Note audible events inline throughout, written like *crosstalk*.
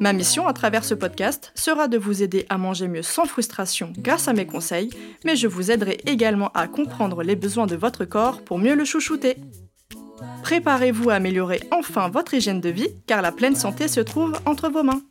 Ma mission à travers ce podcast sera de vous aider à manger mieux sans frustration grâce à mes conseils, mais je vous aiderai également à comprendre les besoins de votre corps pour mieux le chouchouter. Préparez-vous à améliorer enfin votre hygiène de vie car la pleine santé se trouve entre vos mains.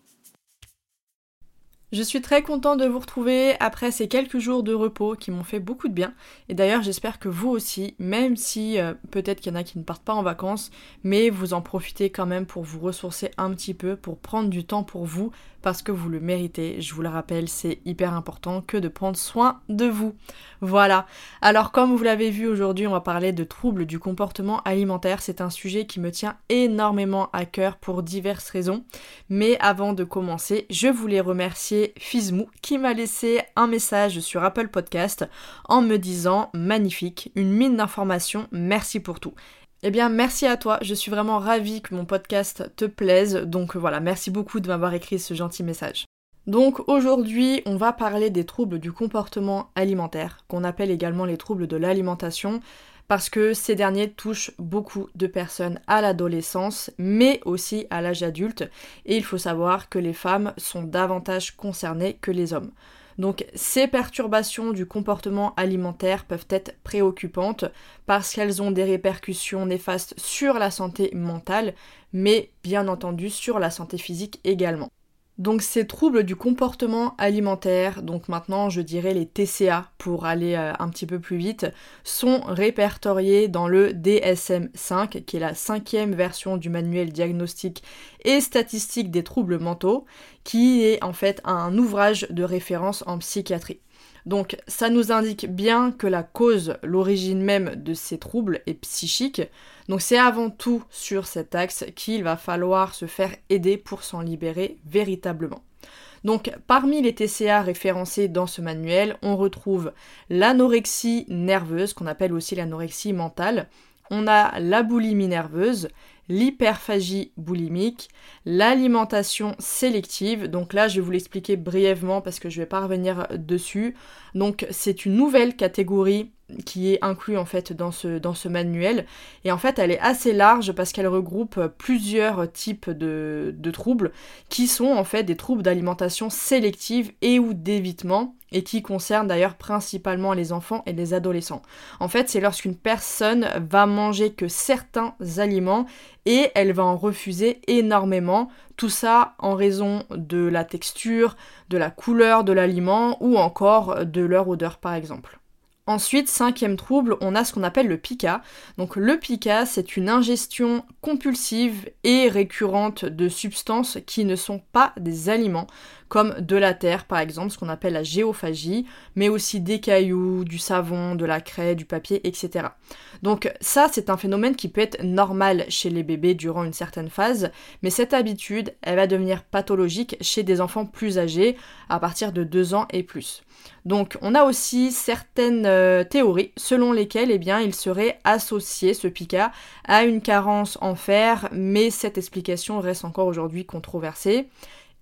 Je suis très content de vous retrouver après ces quelques jours de repos qui m'ont fait beaucoup de bien. Et d'ailleurs, j'espère que vous aussi, même si euh, peut-être qu'il y en a qui ne partent pas en vacances, mais vous en profitez quand même pour vous ressourcer un petit peu, pour prendre du temps pour vous, parce que vous le méritez. Je vous le rappelle, c'est hyper important que de prendre soin de vous. Voilà. Alors comme vous l'avez vu aujourd'hui, on va parler de troubles du comportement alimentaire. C'est un sujet qui me tient énormément à cœur pour diverses raisons. Mais avant de commencer, je voulais remercier Fizmou qui m'a laissé un message sur Apple Podcast en me disant magnifique, une mine d'informations, merci pour tout. Eh bien, merci à toi. Je suis vraiment ravie que mon podcast te plaise. Donc voilà, merci beaucoup de m'avoir écrit ce gentil message. Donc aujourd'hui, on va parler des troubles du comportement alimentaire, qu'on appelle également les troubles de l'alimentation, parce que ces derniers touchent beaucoup de personnes à l'adolescence, mais aussi à l'âge adulte, et il faut savoir que les femmes sont davantage concernées que les hommes. Donc ces perturbations du comportement alimentaire peuvent être préoccupantes parce qu'elles ont des répercussions néfastes sur la santé mentale, mais bien entendu sur la santé physique également. Donc ces troubles du comportement alimentaire, donc maintenant je dirais les TCA pour aller euh, un petit peu plus vite, sont répertoriés dans le DSM5, qui est la cinquième version du manuel diagnostique et statistique des troubles mentaux, qui est en fait un ouvrage de référence en psychiatrie. Donc ça nous indique bien que la cause, l'origine même de ces troubles est psychique. Donc c'est avant tout sur cet axe qu'il va falloir se faire aider pour s'en libérer véritablement. Donc parmi les TCA référencés dans ce manuel, on retrouve l'anorexie nerveuse, qu'on appelle aussi l'anorexie mentale, on a la boulimie nerveuse, l'hyperphagie boulimique, l'alimentation sélective. Donc là, je vais vous l'expliquer brièvement parce que je ne vais pas revenir dessus. Donc c'est une nouvelle catégorie qui est inclue en fait dans ce, manuel. Et en fait, elle est assez large parce qu'elle regroupe plusieurs types de, de troubles qui sont en fait des troubles d'alimentation sélective et ou d'évitement et qui concerne d'ailleurs principalement les enfants et les adolescents. En fait, c'est lorsqu'une personne va manger que certains aliments et elle va en refuser énormément, tout ça en raison de la texture, de la couleur de l'aliment ou encore de leur odeur par exemple. Ensuite, cinquième trouble, on a ce qu'on appelle le pica. Donc le pica, c'est une ingestion compulsive et récurrente de substances qui ne sont pas des aliments, comme de la terre par exemple, ce qu'on appelle la géophagie, mais aussi des cailloux, du savon, de la craie, du papier, etc. Donc ça, c'est un phénomène qui peut être normal chez les bébés durant une certaine phase, mais cette habitude, elle va devenir pathologique chez des enfants plus âgés, à partir de 2 ans et plus. Donc on a aussi certaines euh, théories selon lesquelles eh bien, il serait associé, ce pica, à une carence en fer, mais cette explication reste encore aujourd'hui controversée.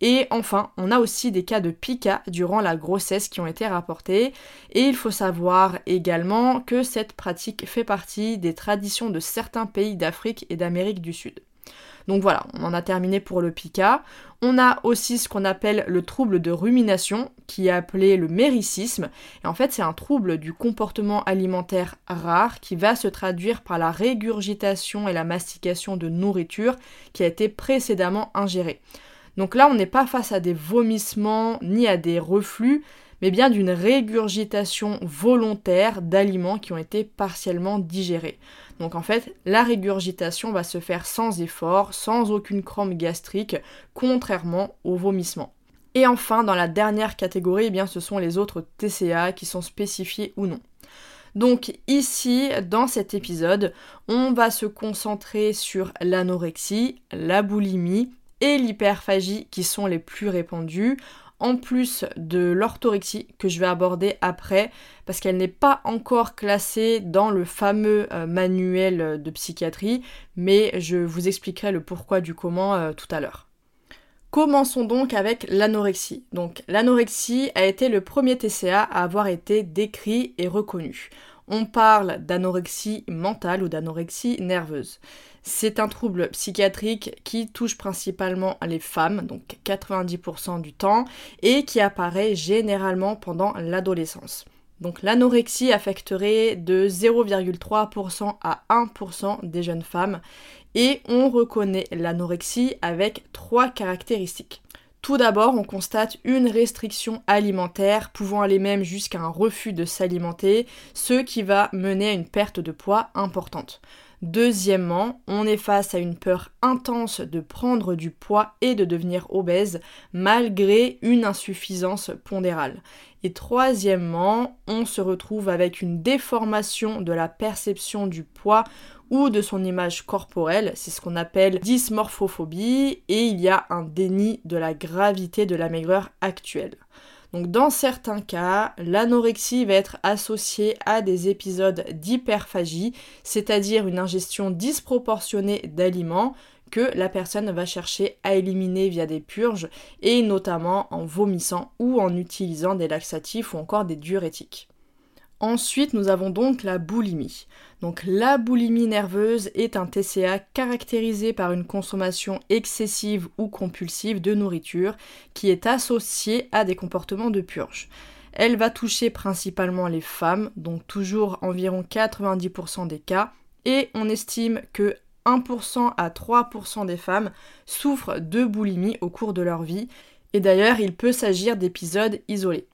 Et enfin, on a aussi des cas de pica durant la grossesse qui ont été rapportés. Et il faut savoir également que cette pratique fait partie des traditions de certains pays d'Afrique et d'Amérique du Sud. Donc voilà, on en a terminé pour le pica. On a aussi ce qu'on appelle le trouble de rumination, qui est appelé le méricisme. Et en fait, c'est un trouble du comportement alimentaire rare qui va se traduire par la régurgitation et la mastication de nourriture qui a été précédemment ingérée. Donc là, on n'est pas face à des vomissements ni à des reflux, mais bien d'une régurgitation volontaire d'aliments qui ont été partiellement digérés. Donc en fait, la régurgitation va se faire sans effort, sans aucune crampe gastrique, contrairement au vomissement. Et enfin, dans la dernière catégorie, eh bien, ce sont les autres TCA qui sont spécifiés ou non. Donc ici, dans cet épisode, on va se concentrer sur l'anorexie, la boulimie et l'hyperphagie qui sont les plus répandues, en plus de l'orthorexie que je vais aborder après, parce qu'elle n'est pas encore classée dans le fameux euh, manuel de psychiatrie, mais je vous expliquerai le pourquoi du comment euh, tout à l'heure. Commençons donc avec l'anorexie. Donc l'anorexie a été le premier TCA à avoir été décrit et reconnu. On parle d'anorexie mentale ou d'anorexie nerveuse. C'est un trouble psychiatrique qui touche principalement les femmes, donc 90% du temps, et qui apparaît généralement pendant l'adolescence. Donc l'anorexie affecterait de 0,3% à 1% des jeunes femmes et on reconnaît l'anorexie avec trois caractéristiques. Tout d'abord, on constate une restriction alimentaire pouvant aller même jusqu'à un refus de s'alimenter, ce qui va mener à une perte de poids importante. Deuxièmement, on est face à une peur intense de prendre du poids et de devenir obèse malgré une insuffisance pondérale. Et troisièmement, on se retrouve avec une déformation de la perception du poids ou de son image corporelle, c'est ce qu'on appelle dysmorphophobie, et il y a un déni de la gravité de la maigreur actuelle. Donc dans certains cas, l'anorexie va être associée à des épisodes d'hyperphagie, c'est-à-dire une ingestion disproportionnée d'aliments que la personne va chercher à éliminer via des purges et notamment en vomissant ou en utilisant des laxatifs ou encore des diurétiques. Ensuite, nous avons donc la boulimie. Donc la boulimie nerveuse est un TCA caractérisé par une consommation excessive ou compulsive de nourriture qui est associée à des comportements de purge. Elle va toucher principalement les femmes, donc toujours environ 90% des cas, et on estime que 1% à 3% des femmes souffrent de boulimie au cours de leur vie, et d'ailleurs il peut s'agir d'épisodes isolés.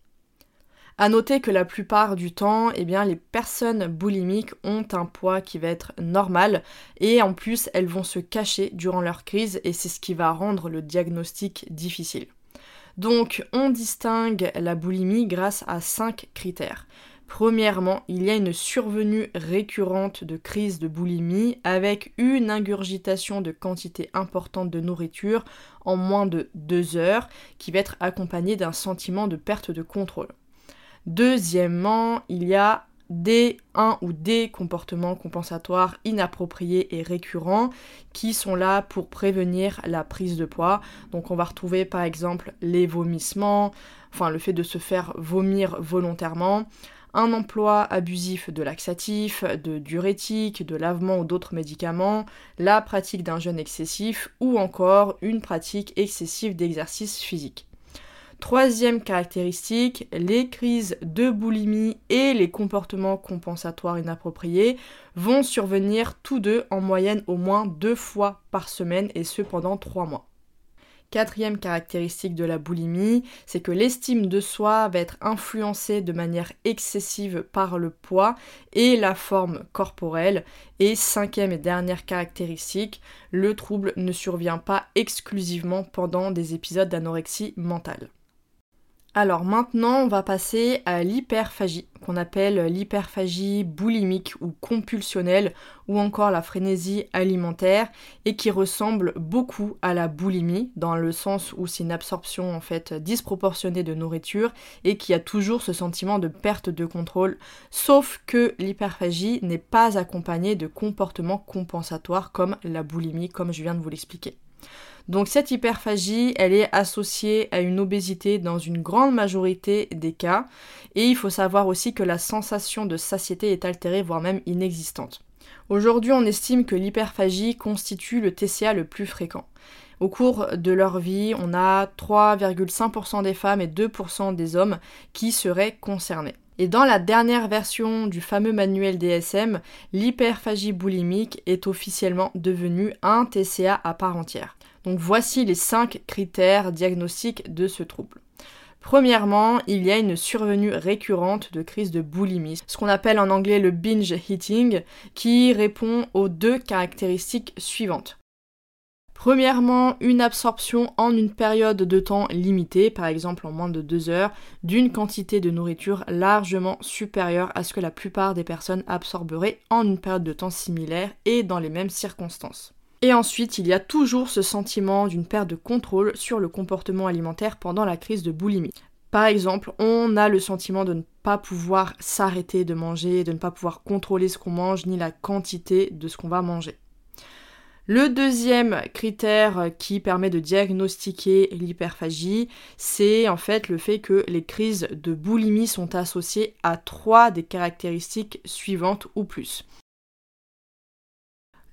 À noter que la plupart du temps, eh les personnes boulimiques ont un poids qui va être normal et en plus elles vont se cacher durant leur crise et c'est ce qui va rendre le diagnostic difficile. Donc on distingue la boulimie grâce à cinq critères. Premièrement, il y a une survenue récurrente de crise de boulimie avec une ingurgitation de quantité importante de nourriture en moins de deux heures qui va être accompagnée d'un sentiment de perte de contrôle. Deuxièmement, il y a des un ou des comportements compensatoires inappropriés et récurrents qui sont là pour prévenir la prise de poids. Donc on va retrouver par exemple les vomissements, enfin le fait de se faire vomir volontairement, un emploi abusif de laxatifs, de diurétiques, de lavements ou d'autres médicaments, la pratique d'un jeûne excessif ou encore une pratique excessive d'exercice physique. Troisième caractéristique, les crises de boulimie et les comportements compensatoires inappropriés vont survenir tous deux en moyenne au moins deux fois par semaine et ce pendant trois mois. Quatrième caractéristique de la boulimie, c'est que l'estime de soi va être influencée de manière excessive par le poids et la forme corporelle. Et cinquième et dernière caractéristique, le trouble ne survient pas exclusivement pendant des épisodes d'anorexie mentale. Alors maintenant, on va passer à l'hyperphagie, qu'on appelle l'hyperphagie boulimique ou compulsionnelle, ou encore la frénésie alimentaire, et qui ressemble beaucoup à la boulimie, dans le sens où c'est une absorption en fait disproportionnée de nourriture, et qui a toujours ce sentiment de perte de contrôle, sauf que l'hyperphagie n'est pas accompagnée de comportements compensatoires comme la boulimie, comme je viens de vous l'expliquer. Donc cette hyperphagie, elle est associée à une obésité dans une grande majorité des cas. Et il faut savoir aussi que la sensation de satiété est altérée, voire même inexistante. Aujourd'hui, on estime que l'hyperphagie constitue le TCA le plus fréquent. Au cours de leur vie, on a 3,5% des femmes et 2% des hommes qui seraient concernés. Et dans la dernière version du fameux manuel DSM, l'hyperphagie boulimique est officiellement devenue un TCA à part entière. Donc voici les 5 critères diagnostiques de ce trouble. Premièrement, il y a une survenue récurrente de crise de boulimie, ce qu'on appelle en anglais le binge eating, qui répond aux deux caractéristiques suivantes. Premièrement, une absorption en une période de temps limitée, par exemple en moins de deux heures, d'une quantité de nourriture largement supérieure à ce que la plupart des personnes absorberaient en une période de temps similaire et dans les mêmes circonstances. Et ensuite, il y a toujours ce sentiment d'une perte de contrôle sur le comportement alimentaire pendant la crise de boulimie. Par exemple, on a le sentiment de ne pas pouvoir s'arrêter de manger, de ne pas pouvoir contrôler ce qu'on mange ni la quantité de ce qu'on va manger. Le deuxième critère qui permet de diagnostiquer l'hyperphagie, c'est en fait le fait que les crises de boulimie sont associées à trois des caractéristiques suivantes ou plus.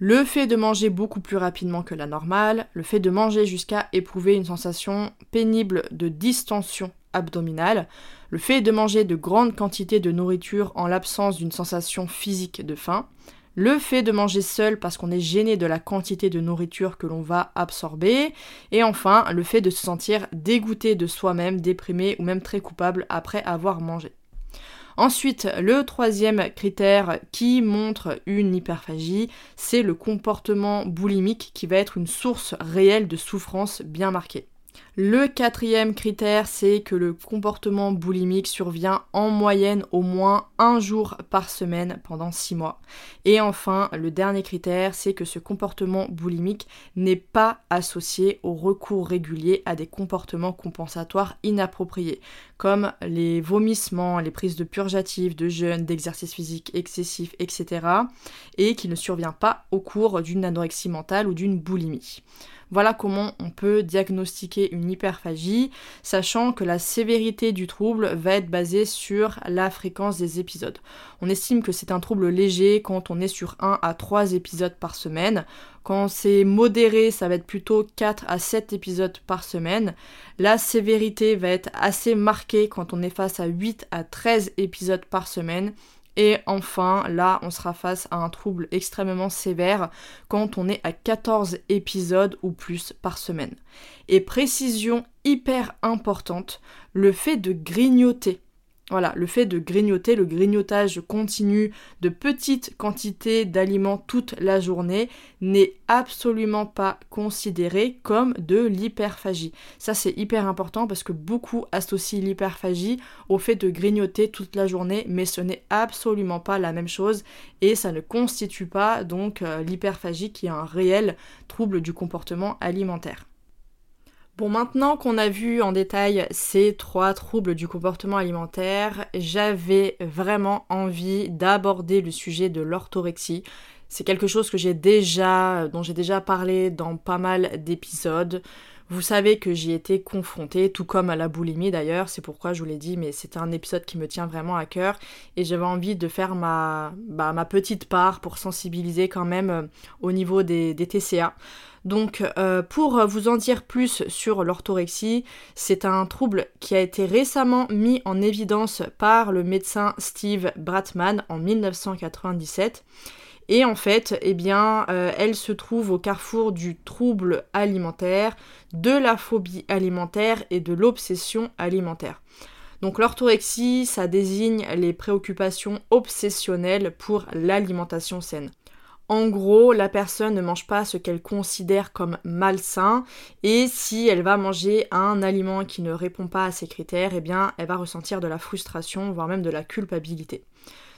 Le fait de manger beaucoup plus rapidement que la normale, le fait de manger jusqu'à éprouver une sensation pénible de distension abdominale, le fait de manger de grandes quantités de nourriture en l'absence d'une sensation physique de faim, le fait de manger seul parce qu'on est gêné de la quantité de nourriture que l'on va absorber, et enfin le fait de se sentir dégoûté de soi-même, déprimé ou même très coupable après avoir mangé. Ensuite, le troisième critère qui montre une hyperphagie, c'est le comportement boulimique qui va être une source réelle de souffrance bien marquée. Le quatrième critère, c'est que le comportement boulimique survient en moyenne au moins un jour par semaine pendant six mois. Et enfin, le dernier critère, c'est que ce comportement boulimique n'est pas associé au recours régulier à des comportements compensatoires inappropriés, comme les vomissements, les prises de purgatifs, de jeûne, d'exercice physique excessif, etc. et qui ne survient pas au cours d'une anorexie mentale ou d'une boulimie. Voilà comment on peut diagnostiquer une hyperphagie, sachant que la sévérité du trouble va être basée sur la fréquence des épisodes. On estime que c'est un trouble léger quand on est sur 1 à 3 épisodes par semaine. Quand c'est modéré, ça va être plutôt 4 à 7 épisodes par semaine. La sévérité va être assez marquée quand on est face à 8 à 13 épisodes par semaine. Et enfin, là, on sera face à un trouble extrêmement sévère quand on est à 14 épisodes ou plus par semaine. Et précision hyper importante, le fait de grignoter voilà, le fait de grignoter, le grignotage continu de petites quantités d'aliments toute la journée n'est absolument pas considéré comme de l'hyperphagie. Ça c'est hyper important parce que beaucoup associent l'hyperphagie au fait de grignoter toute la journée, mais ce n'est absolument pas la même chose et ça ne constitue pas donc euh, l'hyperphagie qui est un réel trouble du comportement alimentaire. Bon, maintenant qu'on a vu en détail ces trois troubles du comportement alimentaire, j'avais vraiment envie d'aborder le sujet de l'orthorexie. C'est quelque chose que dont j'ai déjà parlé dans pas mal d'épisodes. Vous savez que j'y étais confrontée, tout comme à la boulimie d'ailleurs, c'est pourquoi je vous l'ai dit, mais c'est un épisode qui me tient vraiment à cœur et j'avais envie de faire ma, bah, petite part pour sensibiliser quand même euh, au niveau des, des TCA. Donc euh, pour vous en dire plus sur l'orthorexie, c'est un trouble qui a été récemment mis en évidence par le médecin Steve Bratman en 1997. Et en fait, eh euh, elle se trouve au carrefour du trouble alimentaire, de la phobie alimentaire et de l'obsession alimentaire. Donc l'orthorexie, ça désigne les préoccupations obsessionnelles pour l'alimentation saine. En gros, la personne ne mange pas ce qu'elle considère comme malsain et si elle va manger un aliment qui ne répond pas à ses critères, eh bien, elle va ressentir de la frustration, voire même de la culpabilité.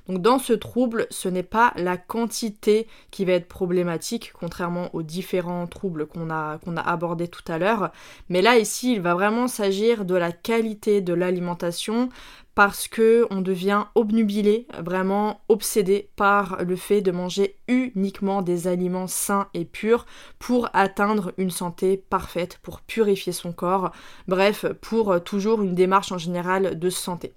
Donc dans ce trouble, ce n'est pas la quantité qui va être problématique, contrairement aux différents troubles qu'on a, qu'on abordés tout à l'heure. Mais là, ici, il va vraiment s'agir de la qualité de l'alimentation parce que on devient obnubilé, vraiment obsédé par le fait de manger uniquement des aliments sains et purs pour atteindre une santé parfaite, pour purifier son corps, bref, pour toujours une démarche en général de santé.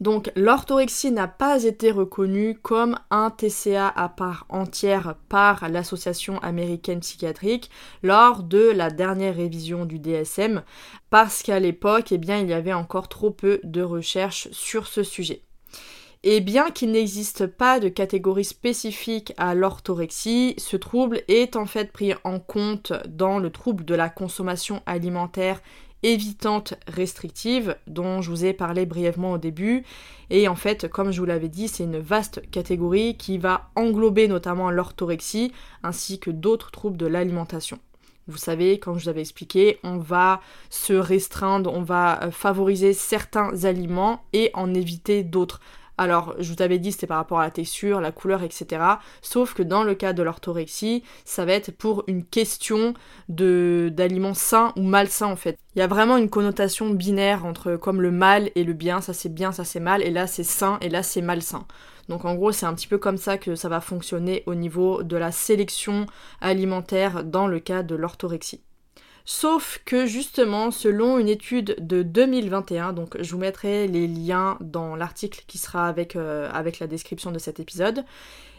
Donc l'orthorexie n'a pas été reconnue comme un TCA à part entière par l'Association américaine psychiatrique lors de la dernière révision du DSM parce qu'à l'époque, eh bien, il y avait encore trop peu de recherches sur ce sujet. Et bien qu'il n'existe pas de catégorie spécifique à l'orthorexie, ce trouble est en fait pris en compte dans le trouble de la consommation alimentaire évitante restrictive dont je vous ai parlé brièvement au début. Et en fait, comme je vous l'avais dit, c'est une vaste catégorie qui va englober notamment l'orthorexie ainsi que d'autres troubles de l'alimentation. Vous savez, comme je vous avais expliqué, on va se restreindre, on va euh, favoriser certains aliments et en éviter d'autres. Alors, je vous avais dit, c'était par rapport à la texture, la couleur, etc. Sauf que dans le cas de l'orthorexie, ça va être pour une question d'aliments sains ou malsains en fait. Il y a vraiment une connotation binaire entre comme le mal et le bien, ça c'est bien, ça c'est mal, et là c'est sain et là c'est malsain. Donc en gros, c'est un petit peu comme ça que ça va fonctionner au niveau de la sélection alimentaire dans le cas de l'orthorexie. Sauf que justement, selon une étude de 2021, donc je vous mettrai les liens dans l'article qui sera avec, euh, avec la description de cet épisode,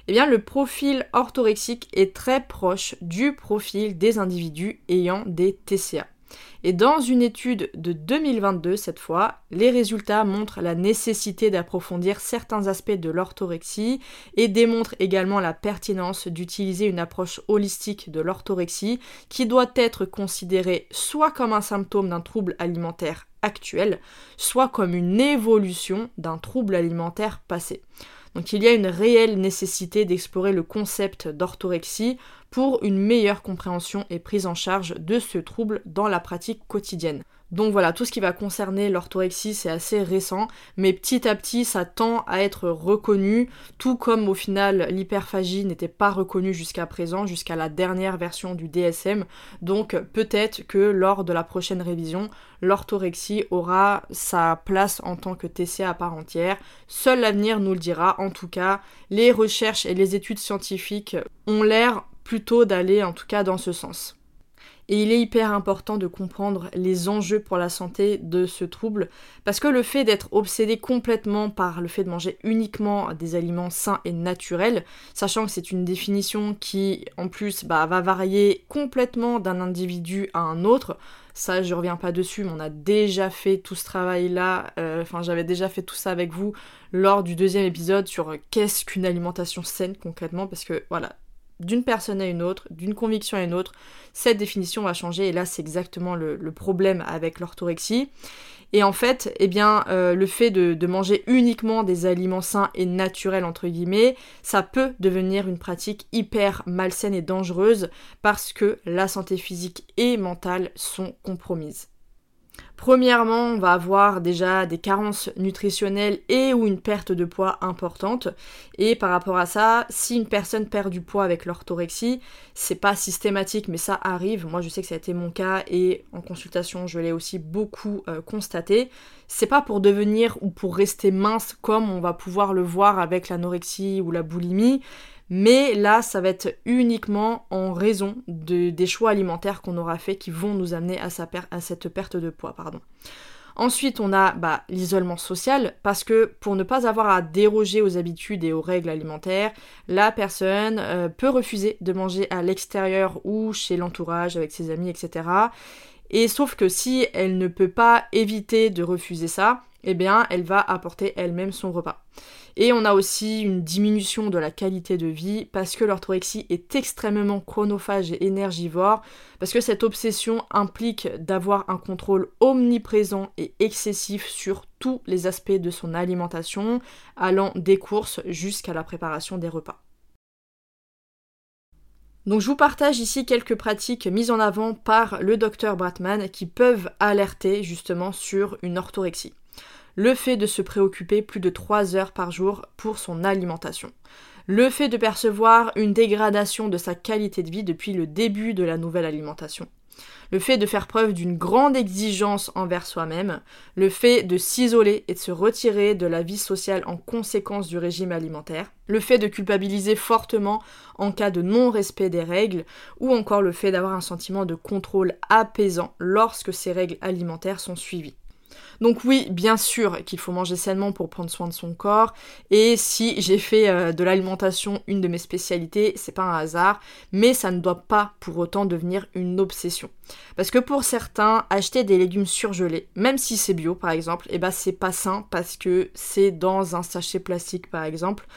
eh bien le profil orthorexique est très proche du profil des individus ayant des TCA. Et dans une étude de 2022 cette fois, les résultats montrent la nécessité d'approfondir certains aspects de l'orthorexie et démontrent également la pertinence d'utiliser une approche holistique de l'orthorexie qui doit être considérée soit comme un symptôme d'un trouble alimentaire actuel, soit comme une évolution d'un trouble alimentaire passé. Donc il y a une réelle nécessité d'explorer le concept d'orthorexie pour une meilleure compréhension et prise en charge de ce trouble dans la pratique quotidienne. Donc voilà, tout ce qui va concerner l'orthorexie, c'est assez récent, mais petit à petit, ça tend à être reconnu, tout comme au final l'hyperphagie n'était pas reconnue jusqu'à présent, jusqu'à la dernière version du DSM. Donc peut-être que lors de la prochaine révision, l'orthorexie aura sa place en tant que TCA à part entière. Seul l'avenir nous le dira. En tout cas, les recherches et les études scientifiques ont l'air plutôt d'aller en tout cas dans ce sens. Et il est hyper important de comprendre les enjeux pour la santé de ce trouble, parce que le fait d'être obsédé complètement par le fait de manger uniquement des aliments sains et naturels, sachant que c'est une définition qui en plus bah, va varier complètement d'un individu à un autre, ça je reviens pas dessus, mais on a déjà fait tout ce travail-là, euh, enfin j'avais déjà fait tout ça avec vous lors du deuxième épisode sur qu'est-ce qu'une alimentation saine concrètement, parce que voilà, d'une personne à une autre, d'une conviction à une autre, cette définition va changer et là c'est exactement le, problème avec l'orthorexie. Et en fait, eh bien, euh, le fait de, de, manger uniquement des aliments sains et naturels, entre guillemets, ça peut devenir une pratique hyper malsaine et dangereuse parce que la santé physique et mentale sont compromises. Premièrement, on va avoir déjà des carences nutritionnelles et ou une perte de poids importante. Et par rapport à ça, si une personne perd du poids avec l'orthorexie, c'est pas systématique, mais ça arrive. Moi, je sais que ça a été mon cas et en consultation, je l'ai aussi beaucoup euh, constaté. C'est pas pour devenir ou pour rester mince comme on va pouvoir le voir avec l'anorexie ou la boulimie mais là, ça va être uniquement en raison des choix alimentaires qu'on aura fait qui vont nous amener à, cette perte de poids. Pardon. Ensuite, on a bah, l'isolement social, parce que pour ne pas avoir à déroger aux habitudes et aux règles alimentaires, la personne euh, peut refuser de manger à l'extérieur ou chez l'entourage, avec ses amis, etc. Et sauf que si elle ne peut pas éviter de refuser ça, eh bien, elle va apporter elle-même son repas. Et on a aussi une diminution de la qualité de vie parce que l'orthorexie est extrêmement chronophage et énergivore, parce que cette obsession implique d'avoir un contrôle omniprésent et excessif sur tous les aspects de son alimentation, allant des courses jusqu'à la préparation des repas. Donc je vous partage ici quelques pratiques mises en avant par le docteur Bratman qui peuvent alerter justement sur une orthorexie le fait de se préoccuper plus de 3 heures par jour pour son alimentation, le fait de percevoir une dégradation de sa qualité de vie depuis le début de la nouvelle alimentation, le fait de faire preuve d'une grande exigence envers soi-même, le fait de s'isoler et de se retirer de la vie sociale en conséquence du régime alimentaire, le fait de culpabiliser fortement en cas de non-respect des règles, ou encore le fait d'avoir un sentiment de contrôle apaisant lorsque ces règles alimentaires sont suivies. Donc oui, bien sûr qu'il faut manger sainement pour prendre soin de son corps. Et si j'ai fait euh, de l'alimentation une de mes spécialités, c'est pas un hasard, mais ça ne doit pas pour autant devenir une obsession. Parce que pour certains, acheter des légumes surgelés, même si c'est bio par exemple, et eh ben c'est pas sain parce que c'est dans un sachet plastique par exemple.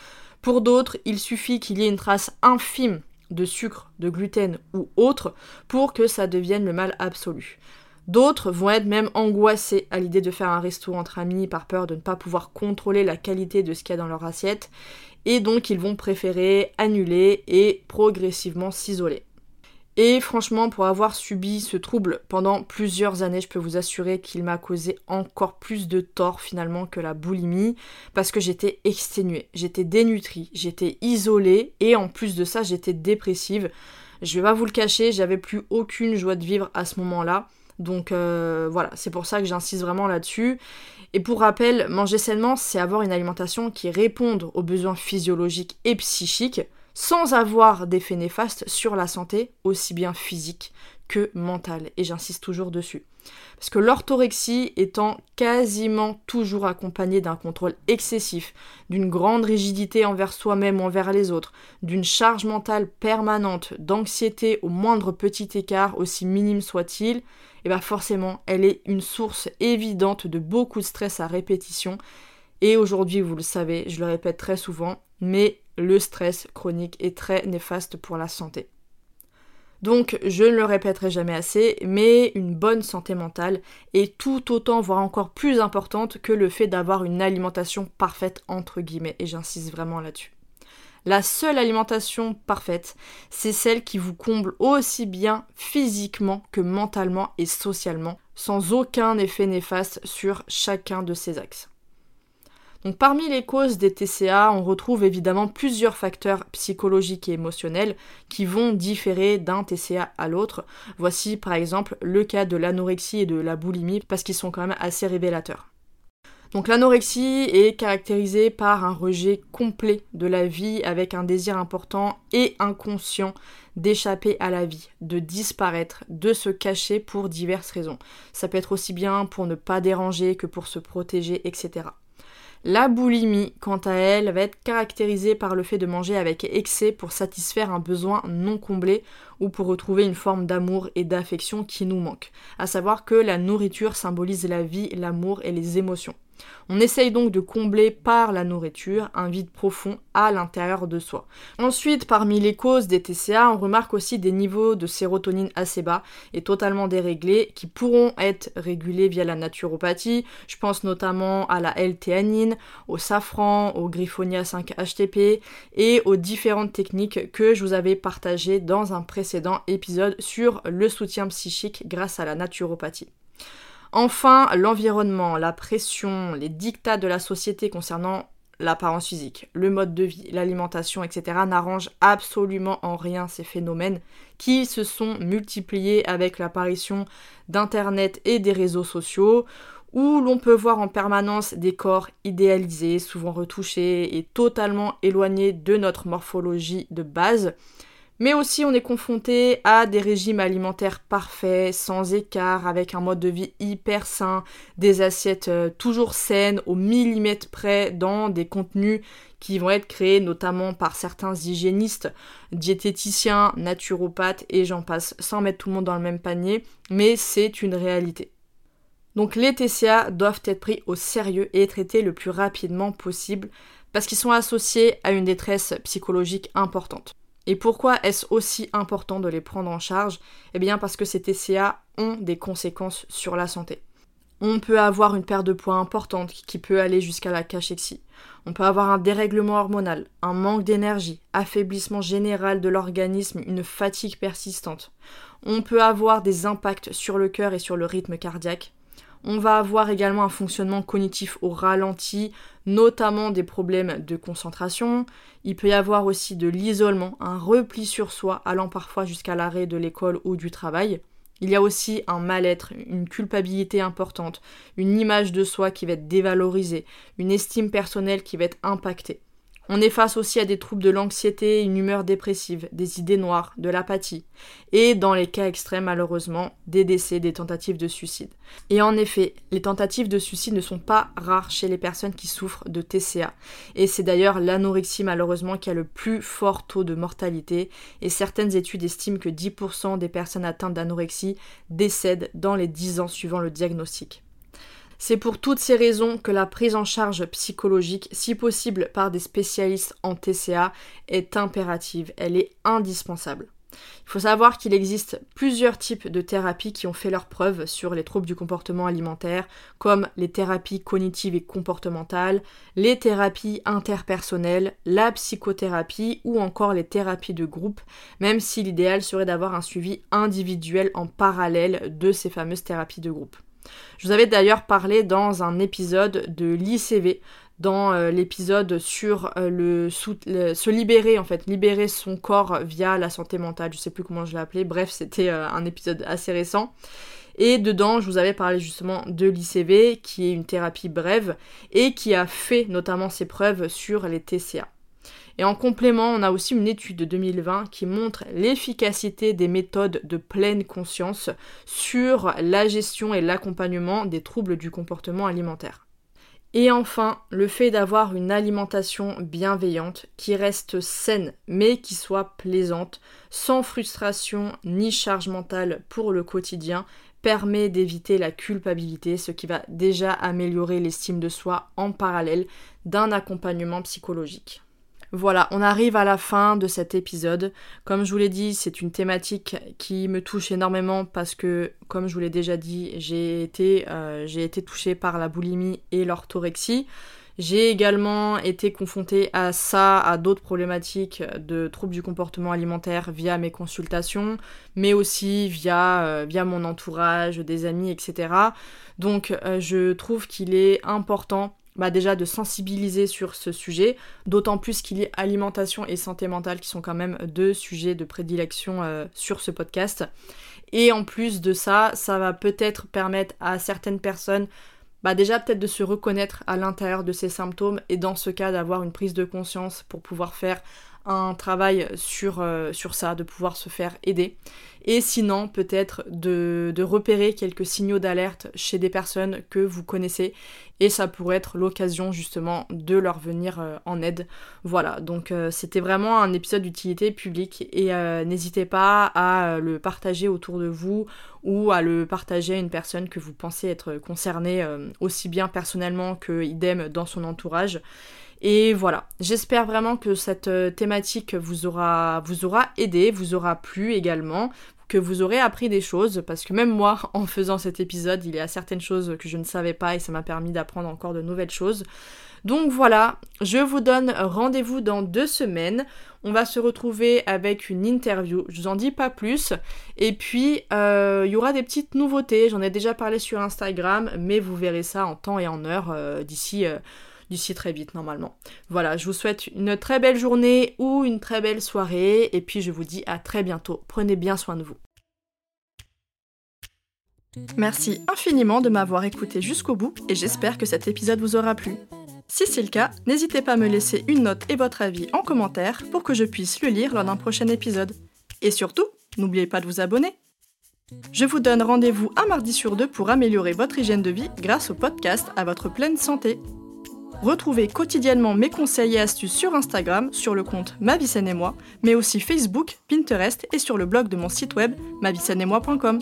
Pour d'autres, il suffit qu'il y ait une trace infime de sucre, de gluten ou autre pour que ça devienne le mal absolu. D'autres vont être même angoissés à l'idée de faire un resto entre amis par peur de ne pas pouvoir contrôler la qualité de ce qu'il y a dans leur assiette, et donc ils vont préférer annuler et progressivement s'isoler. Et franchement, pour avoir subi ce trouble pendant plusieurs années, je peux vous assurer qu'il m'a causé encore plus de tort finalement que la boulimie, parce que j'étais exténuée, j'étais dénutrie, j'étais isolée, et en plus de ça, j'étais dépressive. Je vais pas vous le cacher, j'avais plus aucune joie de vivre à ce moment-là. Donc euh, voilà, c'est pour ça que j'insiste vraiment là-dessus. Et pour rappel, manger sainement, c'est avoir une alimentation qui réponde aux besoins physiologiques et psychiques sans avoir d'effet néfaste sur la santé, aussi bien physique que mentale. Et j'insiste toujours dessus. Parce que l'orthorexie étant quasiment toujours accompagnée d'un contrôle excessif, d'une grande rigidité envers soi-même ou envers les autres, d'une charge mentale permanente, d'anxiété au moindre petit écart, aussi minime soit-il, et eh bien forcément, elle est une source évidente de beaucoup de stress à répétition. Et aujourd'hui, vous le savez, je le répète très souvent, mais le stress chronique est très néfaste pour la santé. Donc, je ne le répéterai jamais assez, mais une bonne santé mentale est tout autant, voire encore plus importante que le fait d'avoir une alimentation parfaite, entre guillemets, et j'insiste vraiment là-dessus. La seule alimentation parfaite, c'est celle qui vous comble aussi bien physiquement que mentalement et socialement, sans aucun effet néfaste sur chacun de ces axes. Donc parmi les causes des TCA, on retrouve évidemment plusieurs facteurs psychologiques et émotionnels qui vont différer d'un TCA à l'autre. Voici par exemple le cas de l'anorexie et de la boulimie parce qu'ils sont quand même assez révélateurs. Donc l'anorexie est caractérisée par un rejet complet de la vie avec un désir important et inconscient d'échapper à la vie, de disparaître, de se cacher pour diverses raisons. Ça peut être aussi bien pour ne pas déranger que pour se protéger, etc. La boulimie, quant à elle, va être caractérisée par le fait de manger avec excès pour satisfaire un besoin non comblé ou pour retrouver une forme d'amour et d'affection qui nous manque. À savoir que la nourriture symbolise la vie, l'amour et les émotions. On essaye donc de combler par la nourriture un vide profond à l'intérieur de soi. Ensuite, parmi les causes des TCA, on remarque aussi des niveaux de sérotonine assez bas et totalement déréglés qui pourront être régulés via la naturopathie. Je pense notamment à la L-théanine, au safran, au griffonia 5-HTP et aux différentes techniques que je vous avais partagées dans un précédent épisode sur le soutien psychique grâce à la naturopathie. Enfin, l'environnement, la pression, les dictats de la société concernant l'apparence physique, le mode de vie, l'alimentation, etc. n'arrangent absolument en rien ces phénomènes qui se sont multipliés avec l'apparition d'Internet et des réseaux sociaux où l'on peut voir en permanence des corps idéalisés, souvent retouchés et totalement éloignés de notre morphologie de base. Mais aussi on est confronté à des régimes alimentaires parfaits, sans écart, avec un mode de vie hyper sain, des assiettes euh, toujours saines, au millimètre près, dans des contenus qui vont être créés notamment par certains hygiénistes, diététiciens, naturopathes et j'en passe, sans mettre tout le monde dans le même panier, mais c'est une réalité. Donc les TCA doivent être pris au sérieux et traités le plus rapidement possible parce qu'ils sont associés à une détresse psychologique importante. Et pourquoi est-ce aussi important de les prendre en charge? Eh bien parce que ces TCA ont des conséquences sur la santé. On peut avoir une perte de poids importante qui peut aller jusqu'à la cachexie. On peut avoir un dérèglement hormonal, un manque d'énergie, affaiblissement général de l'organisme, une fatigue persistante. On peut avoir des impacts sur le cœur et sur le rythme cardiaque. On va avoir également un fonctionnement cognitif au ralenti, notamment des problèmes de concentration. Il peut y avoir aussi de l'isolement, un repli sur soi allant parfois jusqu'à l'arrêt de l'école ou du travail. Il y a aussi un mal-être, une culpabilité importante, une image de soi qui va être dévalorisée, une estime personnelle qui va être impactée. On est face aussi à des troubles de l'anxiété, une humeur dépressive, des idées noires, de l'apathie, et dans les cas extrêmes malheureusement, des décès, des tentatives de suicide. Et en effet, les tentatives de suicide ne sont pas rares chez les personnes qui souffrent de TCA, et c'est d'ailleurs l'anorexie malheureusement qui a le plus fort taux de mortalité, et certaines études estiment que 10% des personnes atteintes d'anorexie décèdent dans les 10 ans suivant le diagnostic. C'est pour toutes ces raisons que la prise en charge psychologique, si possible par des spécialistes en TCA, est impérative, elle est indispensable. Il faut savoir qu'il existe plusieurs types de thérapies qui ont fait leurs preuves sur les troubles du comportement alimentaire, comme les thérapies cognitives et comportementales, les thérapies interpersonnelles, la psychothérapie ou encore les thérapies de groupe, même si l'idéal serait d'avoir un suivi individuel en parallèle de ces fameuses thérapies de groupe. Je vous avais d'ailleurs parlé dans un épisode de l'ICV, dans euh, l'épisode sur euh, se libérer en fait, libérer son corps via la santé mentale, je sais plus comment je l'ai appelé, bref c'était euh, un épisode assez récent. Et dedans, je vous avais parlé justement de l'ICV, qui est une thérapie brève, et qui a fait notamment ses preuves sur les TCA. Et en complément, on a aussi une étude de 2020 qui montre l'efficacité des méthodes de pleine conscience sur la gestion et l'accompagnement des troubles du comportement alimentaire. Et enfin, le fait d'avoir une alimentation bienveillante qui reste saine mais qui soit plaisante, sans frustration ni charge mentale pour le quotidien, permet d'éviter la culpabilité, ce qui va déjà améliorer l'estime de soi en parallèle d'un accompagnement psychologique. Voilà, on arrive à la fin de cet épisode. Comme je vous l'ai dit, c'est une thématique qui me touche énormément parce que, comme je vous l'ai déjà dit, j'ai été, euh, touchée par la boulimie et l'orthorexie. J'ai également été confrontée à ça, à d'autres problématiques de troubles du comportement alimentaire via mes consultations, mais aussi via, euh, mon entourage, des amis, etc. Donc euh, je trouve qu'il est important bah déjà de sensibiliser sur ce sujet, d'autant plus qu'il y a alimentation et santé mentale qui sont quand même deux sujets de prédilection euh, sur ce podcast. Et en plus de ça, ça va peut-être permettre à certaines personnes bah déjà peut-être de se reconnaître à l'intérieur de ces symptômes et dans ce cas d'avoir une prise de conscience pour pouvoir faire un travail sur, euh, sur ça, de pouvoir se faire aider. Et sinon, peut-être de, repérer quelques signaux d'alerte chez des personnes que vous connaissez. Et ça pourrait être l'occasion justement de leur venir euh, en aide. Voilà, donc euh, c'était vraiment un épisode d'utilité publique. Et n'hésitez pas à le partager autour de vous ou à le partager à une personne que vous pensez être concernée aussi bien personnellement que idem dans son entourage. Et voilà, j'espère vraiment que cette euh, thématique vous aura, aidé, vous aura plu également, que vous aurez appris des choses, parce que même moi, *laughs* en faisant cet épisode, il y a certaines choses que je ne savais pas et ça m'a permis d'apprendre encore de nouvelles choses. Donc voilà, je vous donne rendez-vous dans deux semaines. On va se retrouver avec une interview. Je vous en dis pas plus. Et puis, euh, il y aura des petites nouveautés. J'en ai déjà parlé sur Instagram, mais vous verrez ça en temps et en heure euh, d'ici d'ici très vite normalement. Voilà, je vous souhaite une très belle journée ou une très belle soirée et puis je vous dis à très bientôt. Prenez bien soin de vous. Merci infiniment de m'avoir écouté jusqu'au bout et j'espère que cet épisode vous aura plu. Si c'est le cas, n'hésitez pas à me laisser une note et votre avis en commentaire pour que je puisse le lire lors d'un prochain épisode. Et surtout, n'oubliez pas de vous abonner. Je vous donne rendez-vous un mardi sur deux pour améliorer votre hygiène de vie grâce au podcast à votre pleine santé. Retrouvez quotidiennement mes conseils et astuces sur Instagram, sur le compte Ma et moi, mais aussi Facebook, Pinterest et sur le blog de mon site web moi.com.